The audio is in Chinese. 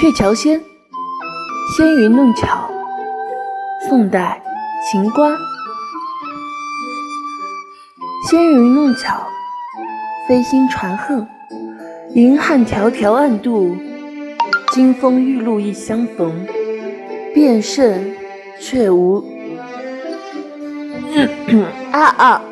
鹊桥仙，纤云弄巧。宋代，秦观。纤云弄巧，飞星传恨。银汉迢迢暗度，金风玉露一相逢。便胜却无啊 啊！